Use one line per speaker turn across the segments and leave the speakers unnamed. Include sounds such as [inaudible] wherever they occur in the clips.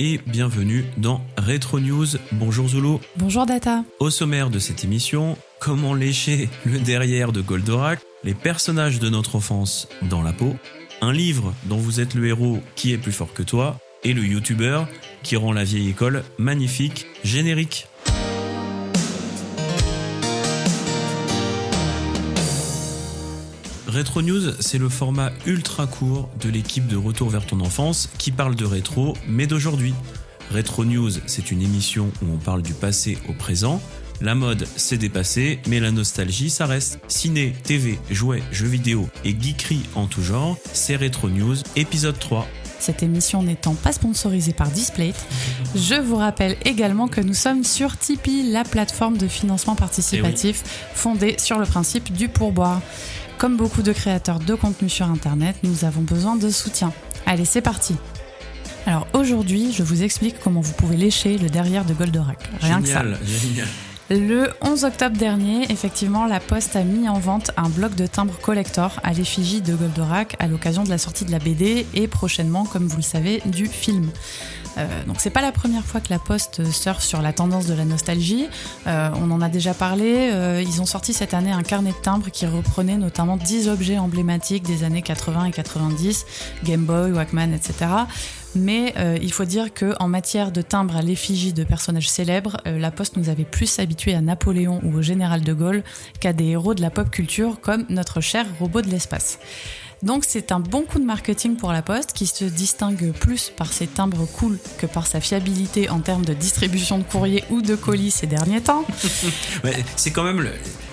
et bienvenue dans Retro News. Bonjour Zulu.
Bonjour Data.
Au sommaire de cette émission, comment lécher le derrière de Goldorak, les personnages de notre enfance dans la peau, un livre dont vous êtes le héros qui est plus fort que toi, et le youtubeur qui rend la vieille école magnifique, générique. Retro News, c'est le format ultra court de l'équipe de Retour vers ton enfance qui parle de rétro, mais d'aujourd'hui. Retro News, c'est une émission où on parle du passé au présent. La mode, c'est dépassé, mais la nostalgie, ça reste. Ciné, TV, jouets, jeux vidéo et geekerie en tout genre, c'est Retro News, épisode 3.
Cette émission n'étant pas sponsorisée par Displate, je vous rappelle également que nous sommes sur Tipeee, la plateforme de financement participatif fondée sur le principe du pourboire. Comme beaucoup de créateurs de contenu sur Internet, nous avons besoin de soutien. Allez, c'est parti Alors aujourd'hui, je vous explique comment vous pouvez lécher le derrière de Goldorak. Rien que ça.
Génial.
Le 11 octobre dernier, effectivement, la Poste a mis en vente un bloc de timbres collector à l'effigie de Goldorak à l'occasion de la sortie de la BD et prochainement, comme vous le savez, du film. Euh, donc c'est pas la première fois que la Poste surfe sur la tendance de la nostalgie. Euh, on en a déjà parlé. Euh, ils ont sorti cette année un carnet de timbres qui reprenait notamment 10 objets emblématiques des années 80 et 90, Game Boy, Walkman, etc. Mais euh, il faut dire que en matière de timbres à l'effigie de personnages célèbres, euh, la Poste nous avait plus habitués à Napoléon ou au général de Gaulle qu'à des héros de la pop culture comme notre cher robot de l'espace. Donc c'est un bon coup de marketing pour la Poste qui se distingue plus par ses timbres cool que par sa fiabilité en termes de distribution de courrier ou de colis ces derniers temps. [laughs]
C'est quand même le-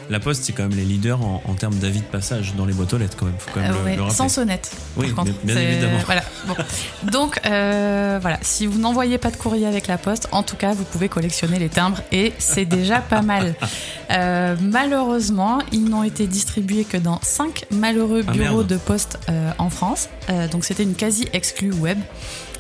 la Poste, c'est quand même les leaders en, en termes d'avis de passage dans les boîtes aux lettres quand même. Faut quand même
Euh,
le-
ouais,
le rappeler.
sans sonnette.
Oui,
par contre.
bien- évidemment.
Voilà. Bon. [laughs] Donc euh, voilà, si vous n'envoyez pas de courrier avec la poste, en tout cas, vous pouvez collectionner les timbres et c'est déjà pas mal. [laughs] Euh, malheureusement, ils n'ont été distribués que dans 5 malheureux
Ah,
bureaux de poste en France. Donc c'était une quasi exclue web.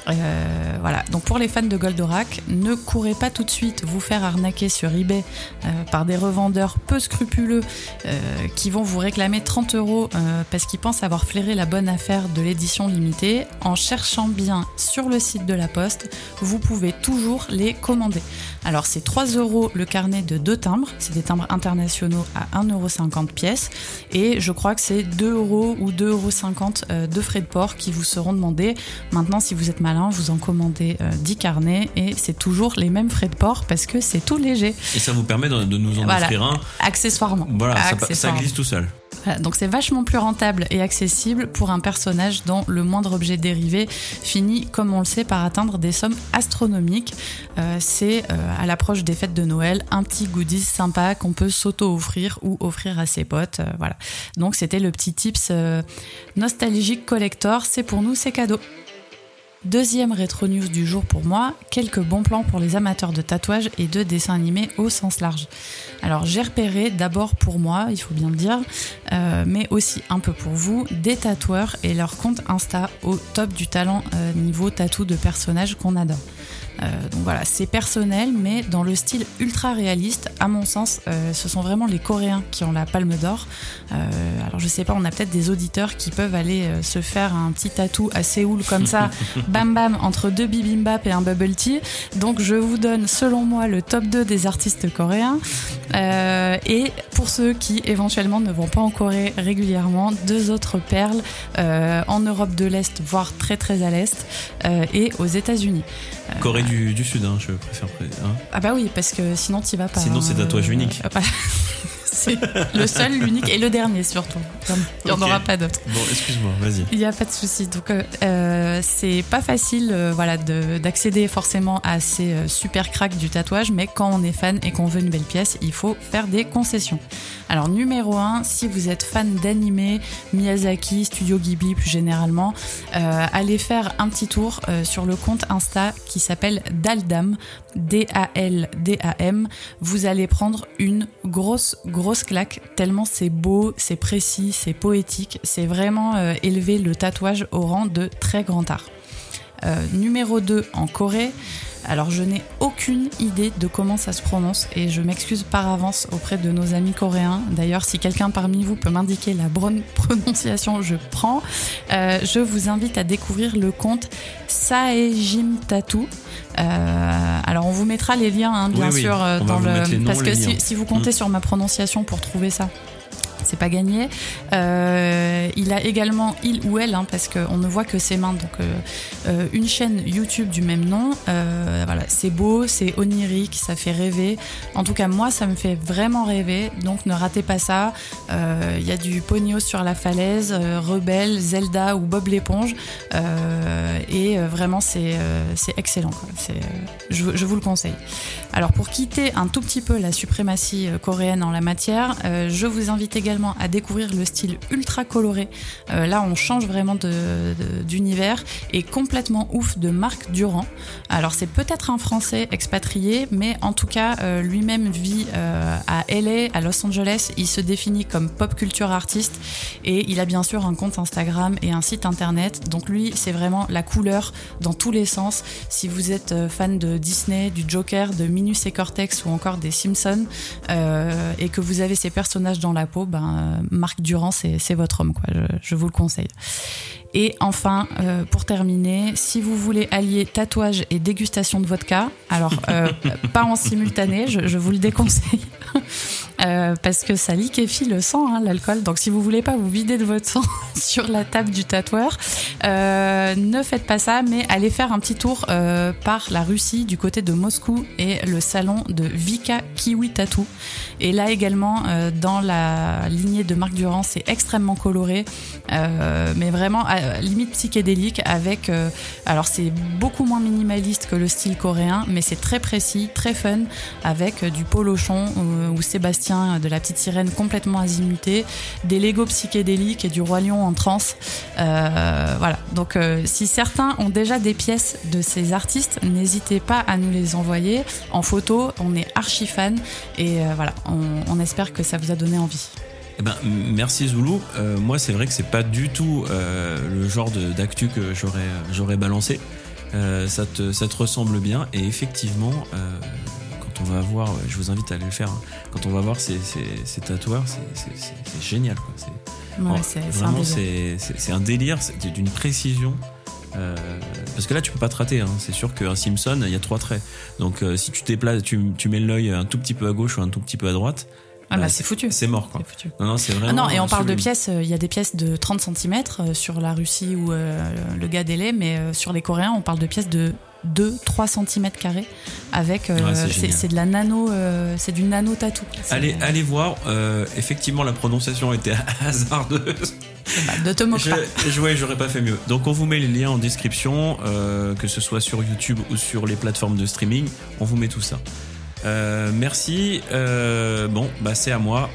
Euh, voilà, donc pour les fans de Goldorak, ne courez pas tout de suite vous faire arnaquer sur eBay euh, par des revendeurs peu scrupuleux euh, qui vont vous réclamer 30 euros parce qu'ils pensent avoir flairé la bonne affaire de l'édition limitée. En cherchant bien sur le site de la Poste, vous pouvez toujours les commander. Alors c'est 3 euros le carnet de deux timbres, c'est des timbres internationaux à 1,50 euros pièce et je crois que c'est 2 euros ou 2,50 euros euh, de frais de port qui vous seront demandés. Maintenant, si vous êtes malin, vous en commandez euh, 10 carnets et c'est toujours les mêmes frais de port parce que c'est tout léger,
Et ça vous permet de, de nous en
Voilà.
offrir un.
accessoirement.
Voilà, ça, ça glisse tout seul.
Voilà, donc c'est vachement plus rentable et accessible pour un personnage dont le moindre objet dérivé finit, comme on le sait, par atteindre des sommes astronomiques. Euh, c'est euh, à l'approche des fêtes de Noël un petit goodies sympa qu'on peut s'auto-offrir ou offrir à ses potes. euh, voilà. Donc c'était le petit tips euh, nostalgique collector. C'est pour nous, c'est cadeau. Deuxième rétro news du jour pour moi, quelques bons plans pour les amateurs de tatouages et de dessins animés au sens large. Alors j'ai repéré d'abord pour moi, il faut bien le dire, euh, mais aussi un peu pour vous, des tatoueurs et leur compte Insta au top du talent euh, niveau tatou de personnages qu'on adore. Euh, donc voilà, c'est personnel, mais dans le style ultra réaliste, à mon sens, euh, ce sont vraiment les Coréens qui ont la palme d'or. Euh, alors je sais pas, on a peut-être des auditeurs qui peuvent aller se faire un petit tatou à Séoul comme ça, [laughs] bam bam, entre deux bibimbap et un bubble tea. Donc je vous donne, selon moi, le top 2 des artistes coréens. Euh, et pour ceux qui éventuellement ne vont pas en Corée régulièrement, deux autres perles euh, en Europe de l'Est, voire très très à l'Est, euh, et aux États-Unis.
Corée du, du Sud, hein, je préfère. pré- hein.
Ah bah oui, parce que sinon tu vas pas.
Sinon, c'est
hein,
tatouage unique.
ah bah, [laughs] c'est le seul, l'unique et le dernier surtout. Il n'y en aura pas d'autres.
Bon, excuse-moi, vas-y.
Il n'y a pas de souci. Donc, euh, euh, c'est pas facile euh, voilà, de- d'accéder forcément à ces super cracks du tatouage, mais quand on est fan et qu'on veut une belle pièce, il faut faire des concessions. Alors, numéro 1, si vous êtes fan d'anime, Miyazaki, Studio Ghibli plus généralement, euh, allez faire un petit tour sur le compte Insta qui s'appelle Daldam, D-A-L-D-A-M. Vous allez prendre une grosse, grosse claque, tellement c'est beau, c'est précis, c'est poétique, c'est vraiment euh, élever le tatouage au rang de très grand art. Euh, numéro 2 en Corée, Alors je n'ai aucune idée de comment ça se prononce et je m'excuse par avance auprès de nos amis coréens. D'ailleurs, si quelqu'un parmi vous peut m'indiquer la bonne [laughs] prononciation, je prends. Euh, je vous invite à découvrir le compte Saejim Tattoo. Euh, alors on vous mettra les liens, hein, bien sûr, euh, dans le parce que si, si, vous comptez mm. sur ma prononciation pour trouver ça, c'est pas gagné. Euh, il a également, il ou elle, hein, parce qu'on ne voit que ses mains, donc euh, euh, une chaîne YouTube du même nom. voilà, c'est beau, c'est onirique, ça fait rêver. En tout cas, moi, ça me fait vraiment rêver, donc ne ratez pas ça. Il y a du Pogno sur la falaise, Rebelle, Zelda ou Bob l'éponge, et vraiment, c'est excellent. Je, je, vous le conseille. Alors, pour quitter un tout petit peu la suprématie coréenne en la matière, je vous invite également à découvrir le style ultra coloré. Euh, là, on change vraiment d'univers et complètement ouf de Marc Durand. Alors, c'est peut-être un Français expatrié, mais en tout cas, euh, lui-même vit euh, à LA, à Los Angeles. Il se définit comme pop culture artiste et il a bien sûr un compte Instagram et un site internet. Donc lui, c'est vraiment la couleur dans tous les sens. Si vous êtes fan de Disney, du Joker, de Minus et Cortex ou encore des Simpsons et que vous avez ces personnages dans la peau, ben, euh, Marc Durand, c'est votre homme, quoi. Je, vous le conseille. Et enfin, euh, pour terminer, si vous voulez allier tatouage et dégustation de vodka, alors euh, [laughs] pas en simultané, je, je vous le déconseille. [laughs] Euh, parce que ça liquéfie le sang, hein, l'alcool. Donc si vous voulez pas vous vider de votre sang [laughs] sur la table du tatoueur, ne faites pas ça, mais allez faire un petit tour par la Russie du côté de Moscou et le salon de Vika Kiwi Tattoo. Et là également, dans la lignée de Marc Durand, c'est extrêmement coloré, mais vraiment à, limite psychédélique avec. alors c'est beaucoup moins minimaliste que le style coréen, mais c'est très précis, très fun, avec du polochon ou Sébastien de la petite sirène complètement azimutée, des Lego psychédéliques et du roi lion en transe. Euh, voilà. Donc, euh, si certains ont déjà des pièces de ces artistes, n'hésitez pas à nous les envoyer en photo. On est archi fan et euh, voilà. On, espère que ça vous a donné envie.
Eh ben, merci Zoulou. moi, c'est vrai que c'est pas du tout le genre d'actu que j'aurais j'aurais balancé. ça, te, ça te ressemble bien et effectivement, on va voir, je vous invite à aller le faire, hein. quand on va voir ces, ces, tatoueurs, c'est génial. vraiment, c'est un délire, c'est d'une précision. Euh, parce que là, tu peux pas te rater. Hein. C'est sûr qu'un Simpson, il y a trois traits. Donc, euh, si tu déplaces, tu, tu mets l'œil un tout petit peu à gauche ou un tout petit peu à droite,
ah bah, c'est foutu.
C'est mort quoi.
Non non c'est vraiment. Ah non et on parle de pièces. Euh, il y a des pièces de 30 cm sur la Russie ou le gars délai, mais sur les Coréens on parle de pièces de 2-3 cm carrés avec euh, c'est de la nano euh, c'est du nano tatou
allez allez voir euh, effectivement la prononciation était [laughs] hasardeuse.
De te moque
je, ouais, j'aurais pas fait mieux. Donc on vous met les liens en description que ce soit sur YouTube ou sur les plateformes de streaming. On vous met tout ça merci bon bah c'est à moi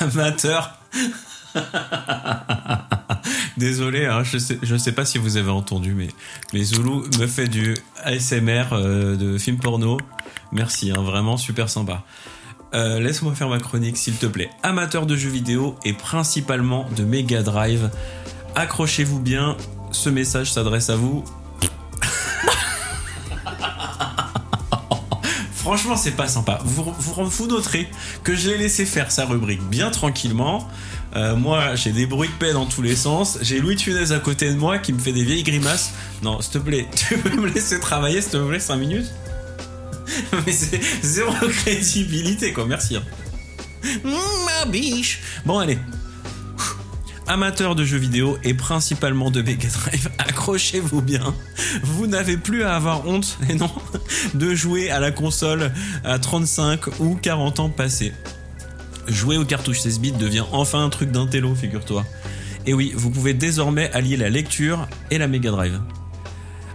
[laughs] amateur. [laughs] Désolé, hein, je je sais pas si vous avez entendu, mais, les Zoulou me fait du ASMR euh, de film porno. Merci, hein, vraiment super sympa. Euh, laisse-moi faire ma chronique, s'il te plaît. Amateur de jeux vidéo et principalement de Mega Drive. Accrochez-vous bien, ce message s'adresse à vous. [laughs] Franchement, c'est pas sympa. Vous, vous, noterez que je l'ai laissé faire sa rubrique bien tranquillement. Euh, moi, j'ai des bruits de paix dans tous les sens. J'ai Louis Tunez à côté de moi qui me fait des vieilles grimaces. Non, s'il te plaît, [laughs] tu peux me laisser travailler, s'il te plaît, 5 minutes? [laughs] Mais c'est zéro crédibilité, quoi. Merci. Hein. Ma biche. Bon, allez amateurs de jeux vidéo et principalement de Mega Drive, [laughs] accrochez-vous bien. Vous n'avez plus à avoir honte, [laughs] et non, de jouer à la console à 35 ou 40 ans passés. Jouer aux cartouches 16 bits devient enfin un truc d'un télo, figure-toi. Et oui, vous pouvez désormais allier la lecture et la Mega Drive.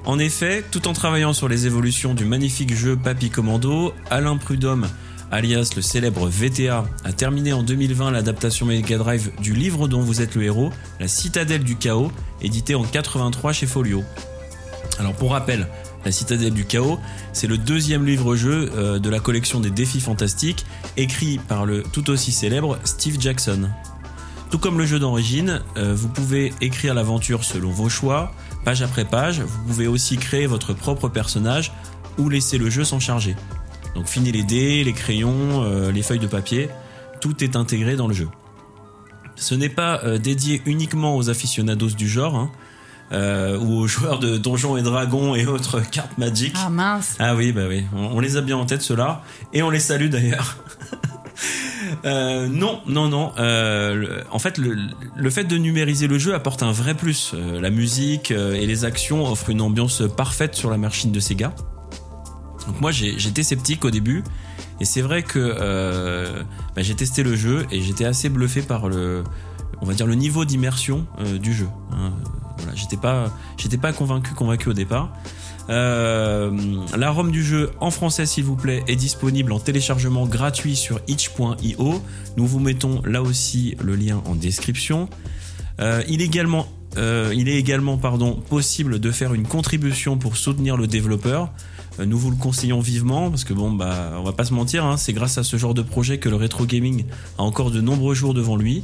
En effet, tout en travaillant sur les évolutions du magnifique jeu Papy Commando, Alain Prudhomme alias le célèbre VTA, a terminé en 2020 l'adaptation Mega Drive du livre dont vous êtes le héros, La Citadelle du Chaos, édité en 83 chez Folio. Alors pour rappel, La Citadelle du Chaos, c'est le deuxième livre-jeu euh, de la collection des défis fantastiques, écrit par le tout aussi célèbre Steve Jackson. Tout comme le jeu d'origine, euh, vous pouvez écrire l'aventure selon vos choix, page après page. Vous pouvez aussi créer votre propre personnage ou laisser le jeu s'en charger. Donc fini les dés, les crayons, euh, les feuilles de papier, tout est intégré dans le jeu. Ce n'est pas euh, dédié uniquement aux aficionados du genre, hein, ou aux [laughs] joueurs de Donjons et Dragons et autres [laughs] cartes Magic.
Ah mince.
Ah oui, bah oui, on, on les a bien en tête ceux-là, et on les salue d'ailleurs. [laughs] Euh, non, non, non. Euh, en fait, le, le, fait de numériser le jeu apporte un vrai plus. Euh, la musique euh, et les actions offrent une ambiance parfaite sur la machine de Sega. Donc moi, j'étais sceptique au début, et c'est vrai que euh, bah, j'ai testé le jeu et j'étais assez bluffé par le, on va dire le niveau d'immersion du jeu. Hein. Voilà, j'étais pas, j'étais pas convaincu, convaincu au départ. Euh, la du jeu en français, s'il vous plaît, est disponible en téléchargement gratuit sur itch.io. Nous vous mettons là aussi le lien en description. Euh, il est également, euh, il est également pardon, possible de faire une contribution pour soutenir le développeur. Euh, nous vous le conseillons vivement parce que bon bah on va pas se mentir, hein, c'est grâce à ce genre de projet que le rétro gaming a encore de nombreux jours devant lui.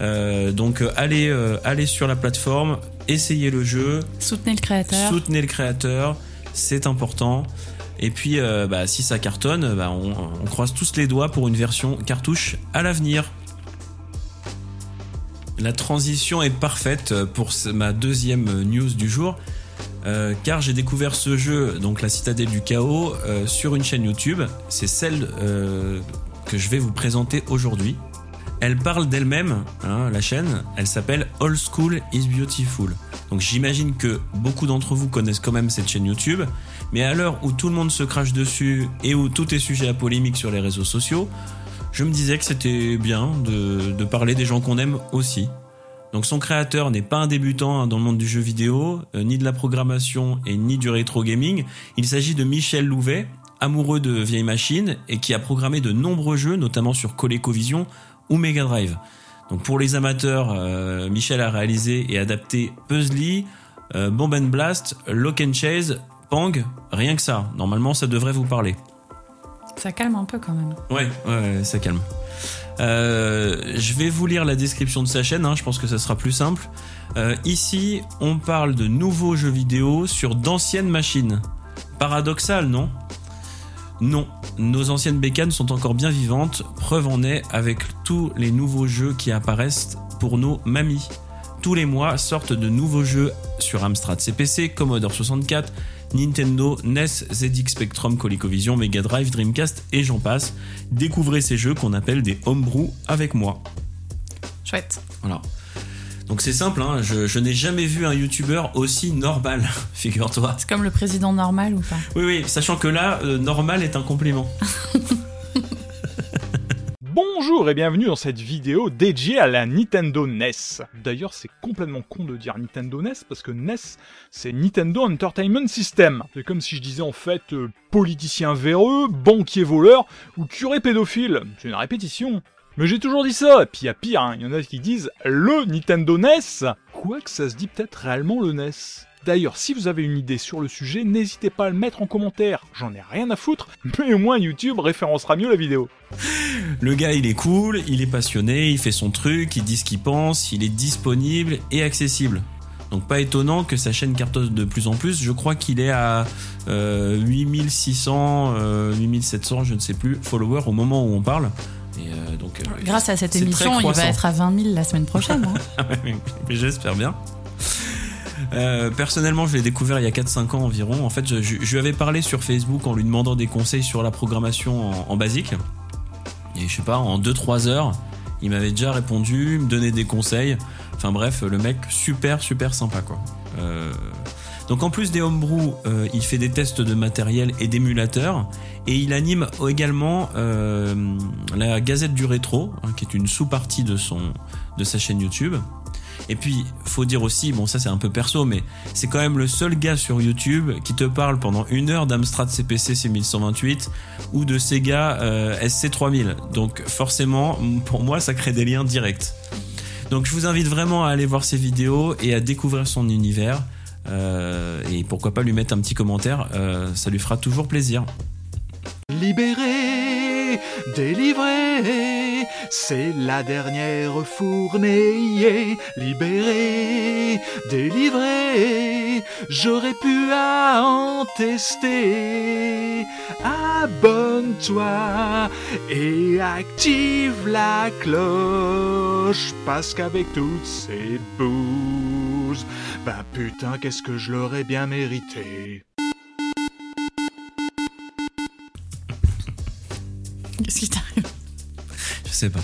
Euh, donc euh, allez, euh, allez sur la plateforme, essayez le jeu.
Soutenez le créateur.
Soutenez le créateur, c'est important. Et puis, euh, bah, si ça cartonne, bah, on, on, croise tous les doigts pour une version cartouche à l'avenir. La transition est parfaite pour ma deuxième news du jour, euh, car j'ai découvert ce jeu, donc la Citadelle du Chaos, euh, sur une chaîne YouTube. C'est celle que je vais vous présenter aujourd'hui. Elle parle d'elle-même, hein, la chaîne, elle s'appelle Old School is Beautiful. Donc j'imagine que beaucoup d'entre vous connaissent quand même cette chaîne YouTube, mais à l'heure où tout le monde se crache dessus et où tout est sujet à polémique sur les réseaux sociaux, je me disais que c'était bien de, parler des gens qu'on aime aussi. Donc son créateur n'est pas un débutant hein, dans le monde du jeu vidéo, euh, ni de la programmation et ni du rétro gaming. Il s'agit de Michel Louvet, amoureux de vieilles machines et qui a programmé de nombreux jeux, notamment sur ColecoVision ou Mega Drive. Donc pour les amateurs, euh, Michel a réalisé et adapté Puzzly, euh, Bomb and Blast, Lock and Chase, Pang, rien que ça. Normalement, ça devrait vous parler.
Ça calme un peu quand même.
Ouais, ouais, ça calme. Euh, je vais vous lire la description de sa chaîne, hein, je pense que ça sera plus simple. Euh, ici, on parle de nouveaux jeux vidéo sur d'anciennes machines. Paradoxal, non? Non, nos anciennes bécanes sont encore bien vivantes, preuve en est avec tous les nouveaux jeux qui apparaissent pour nos mamies. Tous les mois sortent de nouveaux jeux sur Amstrad CPC, Commodore 64, Nintendo, NES, ZX Spectrum, ColecoVision, Mega Drive, Dreamcast et j'en passe. Découvrez ces jeux qu'on appelle des homebrew avec moi.
Chouette.
Voilà. Donc c'est simple, hein, je, je n'ai jamais vu un youtubeur aussi normal, [laughs] figure-toi.
C'est comme le président normal ou pas?
Oui, oui, sachant que là, euh, normal est un compliment. [laughs]
Bonjour et bienvenue dans cette vidéo dédiée à la Nintendo NES. D'ailleurs, c'est complètement con de dire Nintendo NES parce que NES, c'est Nintendo Entertainment System. C'est comme si je disais en fait euh, politicien véreux, banquier voleur ou curé pédophile. C'est une répétition. Mais j'ai toujours dit ça, et puis il pire, il hein. y en a qui disent le Nintendo NES Quoique ça se dit peut-être réellement le NES. D'ailleurs, si vous avez une idée sur le sujet, n'hésitez pas à le mettre en commentaire, j'en ai rien à foutre, mais au moins YouTube référencera mieux la vidéo.
Le gars il est cool, il est passionné, il fait son truc, il dit ce qu'il pense, il est disponible et accessible. Donc pas étonnant que sa chaîne cartonne de plus en plus. Je crois qu'il est à euh, 8600, euh, 8700, je ne sais plus, followers au moment où on parle.
Et euh, donc, euh, Grâce à cette émission, il va être à 20 000 la semaine prochaine. Hein [laughs]
mais j'espère bien. Euh, personnellement, je l'ai découvert il y a 4-5 ans environ. En fait, je, je, lui avais parlé sur Facebook en lui demandant des conseils sur la programmation en, en basique. Et je sais pas, en 2-3 heures, il m'avait déjà répondu, me donnait des conseils. Enfin bref, le mec super super sympa quoi. Euh, donc en plus des homebrew, euh, il fait des tests de matériel et d'émulateurs et il anime également euh, la Gazette du rétro, hein, qui est une sous-partie de son de sa chaîne YouTube. Et puis, faut dire aussi, bon ça c'est un peu perso, mais c'est quand même le seul gars sur YouTube qui te parle pendant une heure d'Amstrad CPC C1128 ou de Sega euh, SC3000. Donc forcément, pour moi, ça crée des liens directs. Donc je vous invite vraiment à aller voir ses vidéos et à découvrir son univers. Euh, et pourquoi pas lui mettre un petit commentaire, euh, ça lui fera toujours plaisir.
Libéré, délivré, c'est la dernière fournée, libérée, délivrée, j'aurais pu à en tester. Abonne-toi et active la cloche, parce qu'avec toutes ces bouses, bah putain, qu'est-ce que je l'aurais bien mérité.
Qu'est-ce qui t'arrive
Je sais pas.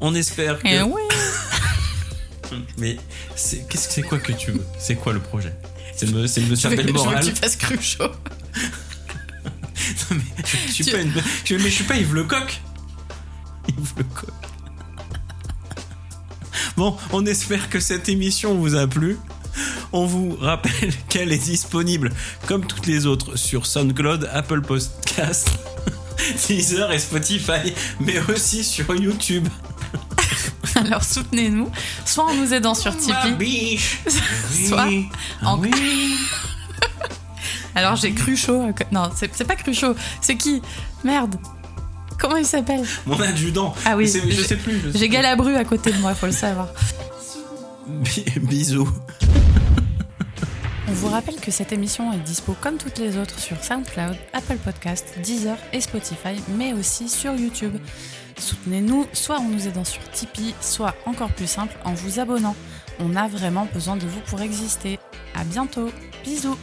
On espère que.
Eh oui [laughs]
Mais c'est qu'est-ce que c'est quoi que tu veux? C'est quoi le projet? C'est le, c'est le
veux,
cercle
je veux
moral.
que tu fasses Cruchot.
Non, mais je suis
Tu-
pas une... je- mais je suis pas Yves Lecoq. Yves Lecoq. Bon, on espère que cette émission vous a plu. On vous rappelle [laughs] qu'elle est disponible, comme toutes les autres, sur SoundCloud, Apple Podcast, [laughs] Deezer et Spotify, mais aussi sur YouTube. [laughs]
Alors soutenez-nous, soit en nous aidant sur Tipeee.
biche.
Soit
Oui.
en-. [laughs] Alors j'ai Cruchot. Non, c'est pas Cruchot. C'est qui? Merde. Comment il s'appelle?
Mon adjudant.
Ah oui,
je sais plus.
J'ai. Galabru à côté de moi, faut le savoir.
Bi- Bisous.
On vous rappelle que cette émission est dispo comme toutes les autres sur SoundCloud, Apple Podcast, Deezer et Spotify, mais aussi sur YouTube. Soutenez-nous soit en nous aidant sur Tipeee, soit encore plus simple en vous abonnant. On a vraiment besoin de vous pour exister. À bientôt. Bisous.